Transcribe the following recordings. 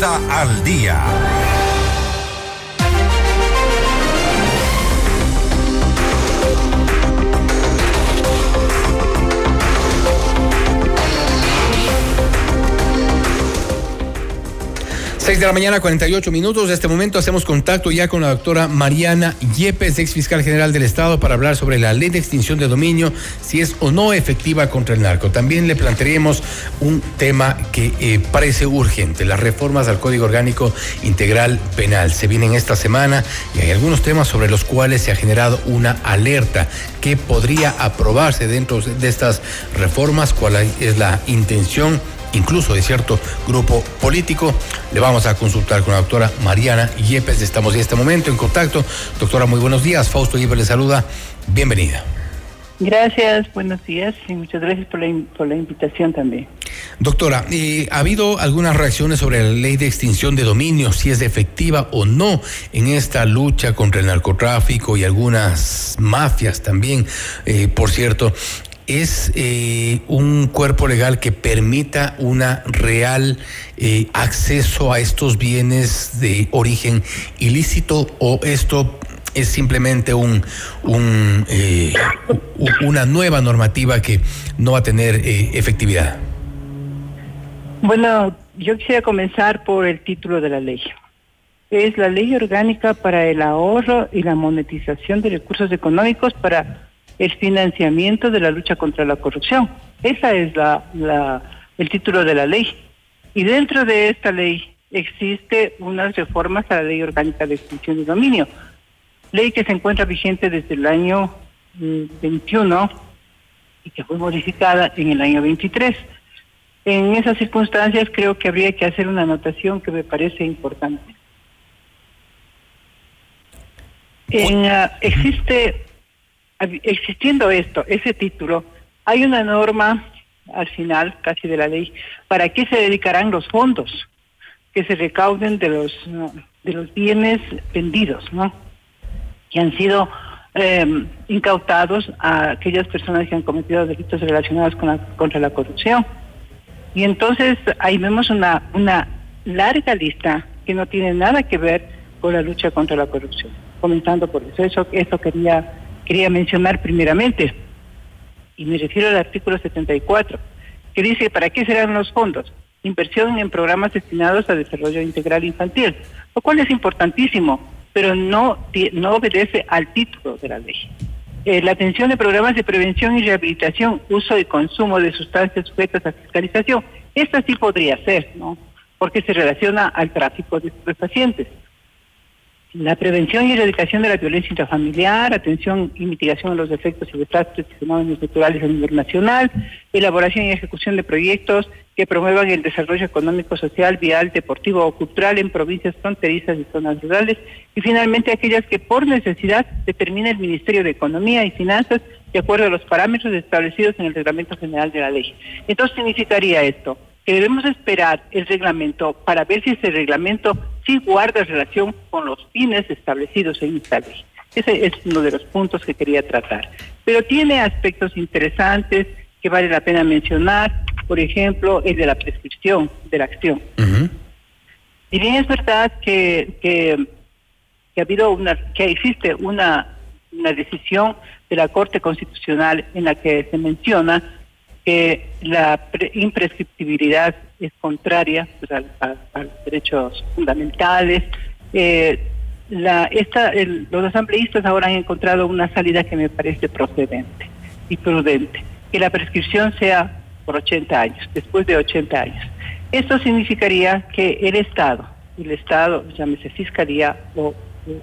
Al Día. 6 de la mañana, 48 minutos. De este momento hacemos contacto ya con la doctora Mariana Yepes, ex fiscal general del Estado, para hablar sobre la ley de extinción de dominio, si es o no efectiva contra el narco. También le plantearemos un tema que eh, parece urgente, las reformas al Código Orgánico Integral Penal. Se vienen esta semana y hay algunos temas sobre los cuales se ha generado una alerta que podría aprobarse dentro de estas reformas, cuál es la intención incluso de cierto grupo político. Le vamos a consultar con la doctora Mariana Yepes. Estamos en este momento en contacto. Doctora, muy buenos días. Fausto Yepes le saluda. Bienvenida. Gracias, buenos días y muchas gracias por la, por la invitación también. Doctora, eh, ¿ha habido algunas reacciones sobre la ley de extinción de dominio, si es efectiva o no en esta lucha contra el narcotráfico y algunas mafias también, eh, por cierto? Es eh, un cuerpo legal que permita una real eh, acceso a estos bienes de origen ilícito o esto es simplemente un, eh, una nueva normativa que no va a tener efectividad? Bueno, yo quisiera comenzar por el título de la ley. Es la ley orgánica para el ahorro y la monetización de recursos económicos para el financiamiento de la lucha contra la corrupción. Esa es la, el título de la ley. Y dentro de esta ley existe unas reformas a la ley orgánica de extinción de dominio, ley que se encuentra vigente desde el año 21 mm, y que fue modificada en el año 23. En esas circunstancias creo que habría que hacer una anotación que me parece importante. En, ah, existe existiendo esto, ese título, hay una norma al final casi de la ley para qué se dedicarán los fondos que se recauden de los de los bienes vendidos, ¿no? Que han sido em, incautados a aquellas personas que han cometido delitos relacionados con la, contra la corrupción. Y entonces ahí vemos una una larga lista que no tiene nada que ver con la lucha contra la corrupción. Comenzando por eso, eso, eso quería quería mencionar primeramente, y me refiero al artículo 74, que dice, ¿para qué serán los fondos? Inversión en programas destinados a desarrollo integral infantil, lo cual es importantísimo, pero no, no obedece al título de la ley. Eh, la atención de programas de prevención y rehabilitación, uso y consumo de sustancias sujetas a fiscalización, esta sí podría ser, ¿no? Porque se relaciona al tráfico de pacientes la prevención y erradicación de la violencia intrafamiliar, atención y mitigación de los efectos y desastres y fenómenos naturales a nivel nacional, elaboración y ejecución de proyectos que promuevan el desarrollo económico, social, vial, deportivo o cultural en provincias fronterizas y zonas rurales, y finalmente aquellas que por necesidad determine el Ministerio de Economía y Finanzas de acuerdo a los parámetros establecidos en el Reglamento General de la Ley. Entonces significaría esto, que debemos esperar el reglamento para ver si ese reglamento sí guarda relación con los fines establecidos en esta ley. Ese es uno de los puntos que quería tratar. Pero tiene aspectos interesantes que vale la pena mencionar, por ejemplo, el de la prescripción de la acción. Y bien es verdad que, que, ha habido una, que existe una, una decisión de la Corte Constitucional en la que se menciona que la imprescriptibilidad es contraria pues, a, los derechos fundamentales. Eh, la, esta, los asambleístas ahora han encontrado una salida que me parece procedente y prudente, que la prescripción sea por 80 años, después de 80 años. Esto significaría que el Estado, el Estado, llámese Fiscalía o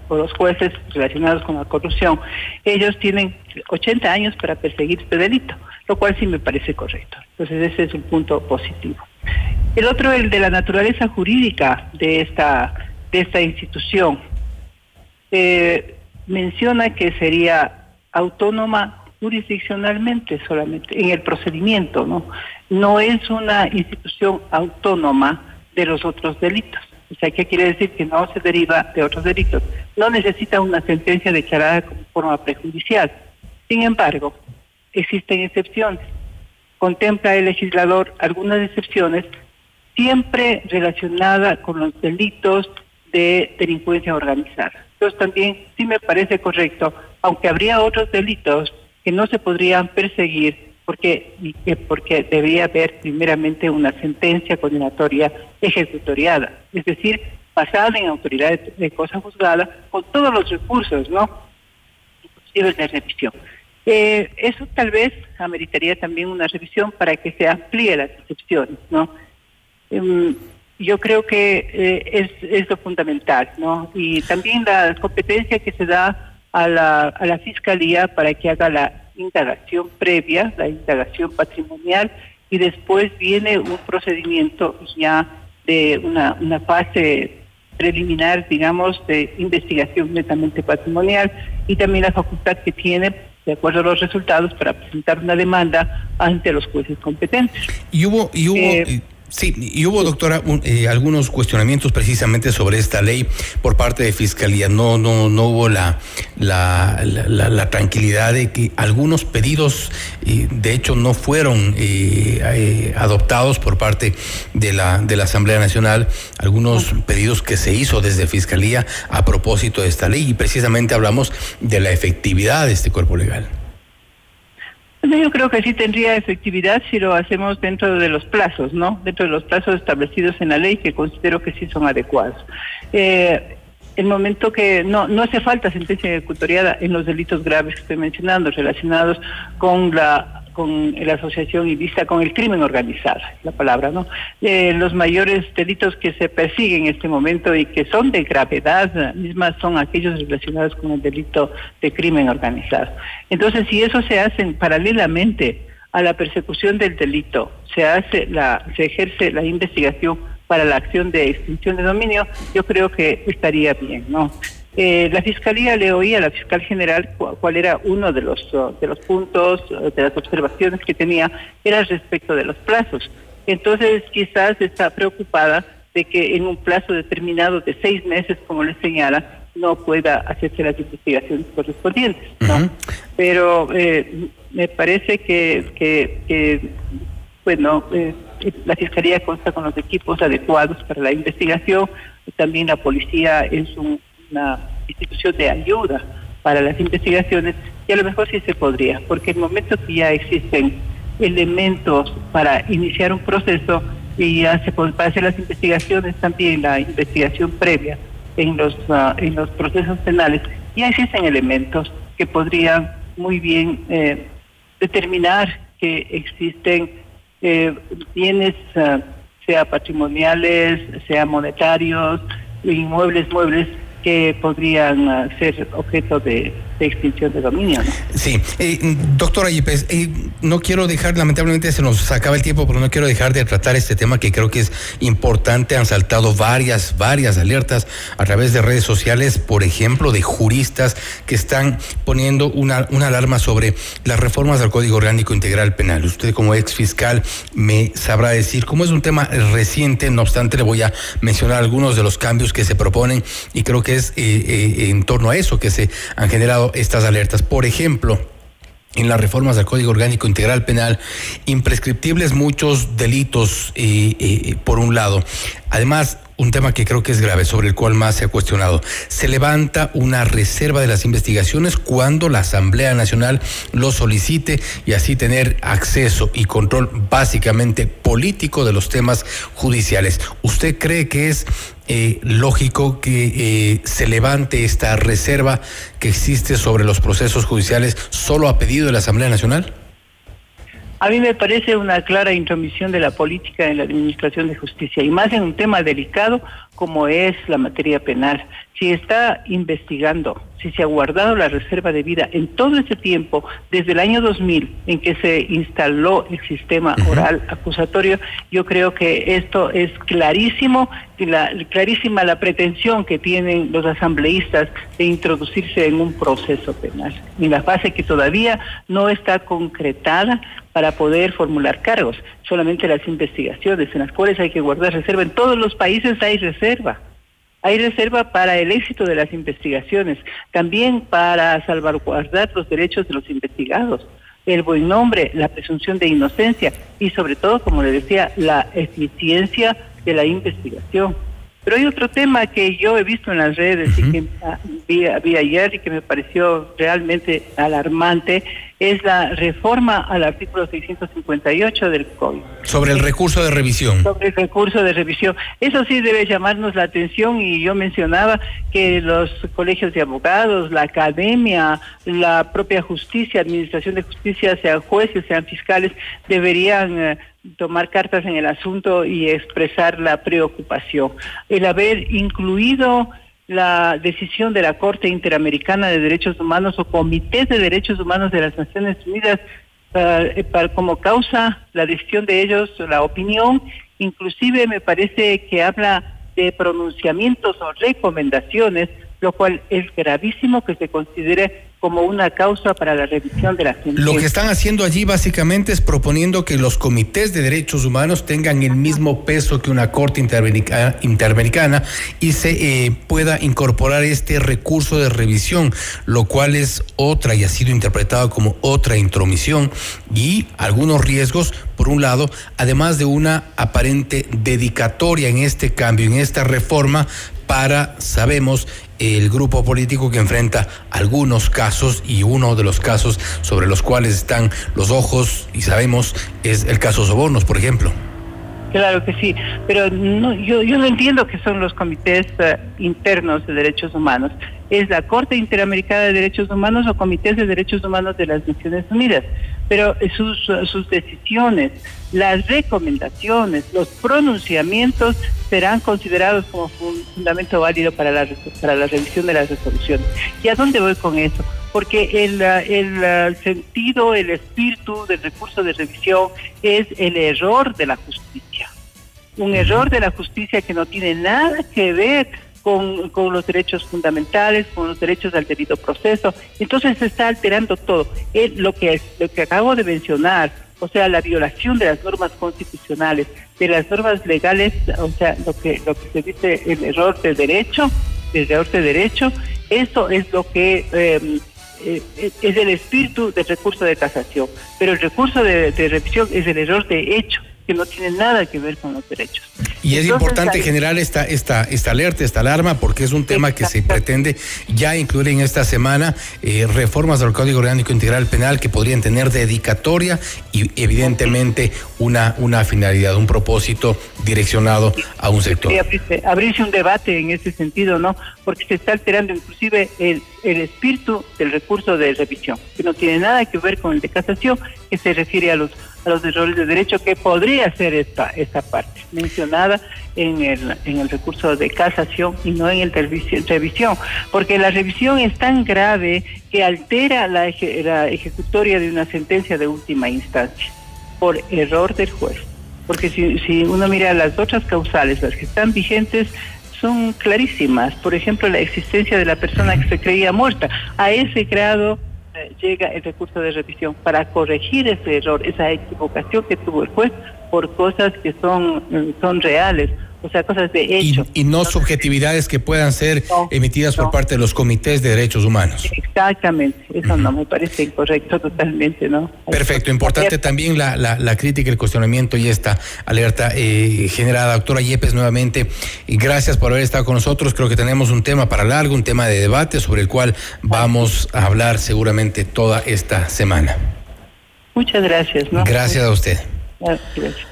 o los jueces relacionados con la corrupción, ellos tienen 80 años para perseguir este delito, lo cual sí me parece correcto. Entonces ese es un punto positivo. El otro, el de la naturaleza jurídica de esta, de esta institución, eh, menciona que sería autónoma jurisdiccionalmente solamente en el procedimiento, ¿no? No es una institución autónoma de los otros delitos. O sea, ¿qué quiere decir? Que no se deriva de otros delitos. No necesita una sentencia declarada como forma prejudicial. Sin embargo, existen excepciones. Contempla el legislador algunas excepciones siempre relacionada con los delitos de delincuencia organizada. Entonces también sí me parece correcto, aunque habría otros delitos que no se podrían perseguir porque, porque debería haber primeramente una sentencia condenatoria ejecutoriada, es decir, basada en autoridades de cosa juzgada con todos los recursos, ¿no? Inclusive de revisión. Eh, eso tal vez ameritaría también una revisión para que se amplíe las excepciones, ¿no? Em, yo creo que eh, es, lo fundamental, ¿no? Y también la competencia que se da a la, a la Fiscalía para que haga la indagación previa, la indagación patrimonial, y después viene un procedimiento ya de una, una fase preliminar, digamos, de investigación netamente patrimonial y también la facultad que tiene de acuerdo a los resultados para presentar una demanda ante los jueces competentes. Y hubo, y hubo eh, Sí, y hubo, doctora, eh, algunos cuestionamientos precisamente sobre esta ley por parte de Fiscalía. No, no, no hubo la, la, la, tranquilidad de que algunos pedidos, eh, de hecho, no fueron eh, adoptados por parte de la, de la Asamblea Nacional. Algunos pedidos que se hizo desde Fiscalía a propósito de esta ley. Y precisamente hablamos de la efectividad de este cuerpo legal. Yo creo que sí tendría efectividad si lo hacemos dentro de los plazos, ¿no? Dentro de los plazos establecidos en la ley, que considero que sí son adecuados. Eh, el momento que no, no hace falta sentencia ejecutoriada en los delitos graves que estoy mencionando, relacionados con la con la asociación vista con el crimen organizado, la palabra, ¿no? Eh, los mayores delitos que se persiguen en este momento y que son de gravedad misma son aquellos relacionados con el delito de crimen organizado. Entonces, si eso se hace paralelamente a la persecución del delito, se hace la, se ejerce la investigación para la acción de extinción de dominio, yo creo que estaría bien, ¿no? Eh, la Fiscalía le oía a la Fiscal General cuál era uno de los, uh, de los puntos, uh, de las observaciones que tenía, era respecto de los plazos. Entonces, quizás está preocupada de que en un plazo determinado de seis meses, como le señala, no pueda hacerse las investigaciones correspondientes. ¿no? Pero eh, me parece que, que, bueno, eh, la Fiscalía consta con los equipos adecuados para la investigación, también la policía es un una institución de ayuda para las investigaciones y a lo mejor sí se podría, porque en el momento que ya existen elementos para iniciar un proceso y ya se puede hacer las investigaciones también, la investigación previa en los, ah, en los procesos penales, ya existen elementos que podrían muy bien eh, determinar que existen eh, bienes, ah, sea patrimoniales, sea monetarios, inmuebles, muebles, que podrían ah, ser objeto de, extinción de dominio. Sí, eh, doctora Yepes, eh, no quiero dejar, lamentablemente se nos acaba el tiempo, pero no quiero dejar de tratar este tema que creo que es importante. Han saltado varias, varias alertas a través de redes sociales, por ejemplo, de juristas que están poniendo una, una alarma sobre las reformas del Código Orgánico Integral Penal. Usted como ex fiscal me sabrá decir, cómo es un tema reciente, no obstante le voy a mencionar algunos de los cambios que se proponen y creo que es eh, eh, en torno a eso que se han generado estas alertas. Por ejemplo, en las reformas del Código Orgánico Integral Penal, imprescriptibles muchos delitos, eh, por un lado. Además, un tema que creo que es grave, sobre el cual más se ha cuestionado. Se levanta una reserva de las investigaciones cuando la Asamblea Nacional lo solicite y así tener acceso y control básicamente político de los temas judiciales. ¿Usted cree que es eh, lógico que eh, se levante esta reserva que existe sobre los procesos judiciales solo a pedido de la Asamblea Nacional? A mí me parece una clara intromisión de la política en la administración de justicia y más en un tema delicado como es la materia penal. Si está investigando, si se ha guardado la reserva de vida en todo ese tiempo, desde el año 2000 en que se instaló el sistema oral acusatorio, yo creo que esto es clarísimo, la, clarísima la pretensión que tienen los asambleístas de introducirse en un proceso penal, en la fase que todavía no está concretada para poder formular cargos, solamente las investigaciones en las cuales hay que guardar reserva. En todos los países hay reserva. Hay reserva para el éxito de las investigaciones, también para salvaguardar los derechos de los investigados. el buen nombre, la presunción de inocencia y sobre todo, como le decía, la eficiencia de la investigación. Pero hay otro tema que yo he visto en las redes y que ah, vi, ayer y que me pareció realmente alarmante, es la reforma al artículo 658 del Código. Sobre el recurso de revisión. Sobre el recurso de revisión. Eso sí debe llamarnos la atención y yo mencionaba que los colegios de abogados, la academia, la propia justicia, administración de justicia, sean jueces, sean fiscales, deberían... Eh, tomar cartas en el asunto y expresar la preocupación. El haber incluido la decisión de la Corte Interamericana de Derechos Humanos o Comité de Derechos Humanos de las Naciones Unidas eh, para, como causa la decisión de ellos, la opinión, inclusive me parece que habla de pronunciamientos o recomendaciones, lo cual es gravísimo que se considere como una causa para la revisión de la sentencia. Lo que están haciendo allí básicamente es proponiendo que los comités de derechos humanos tengan el mismo peso que una corte interamericana, y se eh, pueda incorporar este recurso de revisión, lo cual es otra y ha sido interpretado como otra intromisión y algunos riesgos, por un lado, además de una aparente dedicatoria en este cambio, en esta reforma para, sabemos, el grupo político que enfrenta algunos casos y uno de los casos sobre los cuales están los ojos y sabemos es el caso Sobornos, por ejemplo. Claro que sí, pero no, yo, yo no entiendo que son los comités eh, internos de derechos humanos. ¿Es la Corte Interamericana de Derechos Humanos o comités de derechos humanos de las Naciones Unidas? Pero sus, sus decisiones, las recomendaciones, los pronunciamientos serán considerados como fundamento válido para la, para la revisión de las resoluciones. ¿Y a dónde voy con eso? Porque el, el sentido, el espíritu del recurso de revisión es el error de la justicia. Un error de la justicia que no tiene nada que ver con, con, los derechos fundamentales, con los derechos al debido proceso. Entonces se está alterando todo. Es lo que, lo que acabo de mencionar, o sea, la violación de las normas constitucionales, de las normas legales, o sea, lo que, lo que se dice el error de derecho, el error de derecho, eso es lo que em, eh, es el espíritu del recurso de casación, pero el recurso de, de revisión es el error de hecho que no tiene nada que ver con los derechos. Y es importante generar esta, esta, esta alerta, esta alarma, porque es un tema que se pretende ya incluir en esta semana eh, reformas del Código Orgánico Integral Penal que podrían tener dedicatoria y evidentemente una, una finalidad, un propósito direccionado a un sector. abrirse, un debate en ese sentido, ¿no? Porque se está alterando inclusive el, el espíritu del recurso de revisión, que no tiene nada que ver con el de casación, que se refiere a los a los errores de derecho, que podría ser esta, esta parte mencionada en el, en el recurso de casación y no en el revisión, porque la revisión es tan grave que altera la, la ejecutoria de una sentencia de última instancia por error del juez. Porque si, si uno mira las otras causales, las que están vigentes, son clarísimas. Por ejemplo, la existencia de la persona que se creía muerta. A ese grado llega el recurso de revisión. Para corregir ese error, esa equivocación que tuvo el juez por cosas que son, son reales o sea, cosas de hecho. Y, no subjetividades que puedan ser emitidas por parte de los comités de derechos humanos. Exactamente, eso no me parece incorrecto totalmente, ¿no? Perfecto, importante también la, la, la, crítica, el cuestionamiento y esta alerta eh, generada. Doctora Yepes, nuevamente, y gracias por haber estado con nosotros. Creo que tenemos un tema para largo, un tema de debate sobre el cual vamos a hablar seguramente toda esta semana. Muchas gracias. ¿no? Gracias a usted.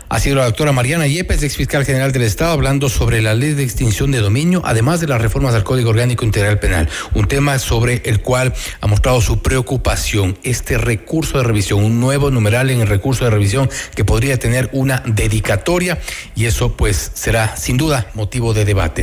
Ha sido la doctora Mariana Yepes, ex fiscal general del Estado, hablando sobre la ley de extinción de dominio, además de las reformas al Código Orgánico Integral Penal. Un tema sobre el cual ha mostrado su preocupación. Este recurso de revisión, un nuevo numeral en el recurso de revisión que podría tener una dedicatoria y eso pues será sin duda motivo de debate.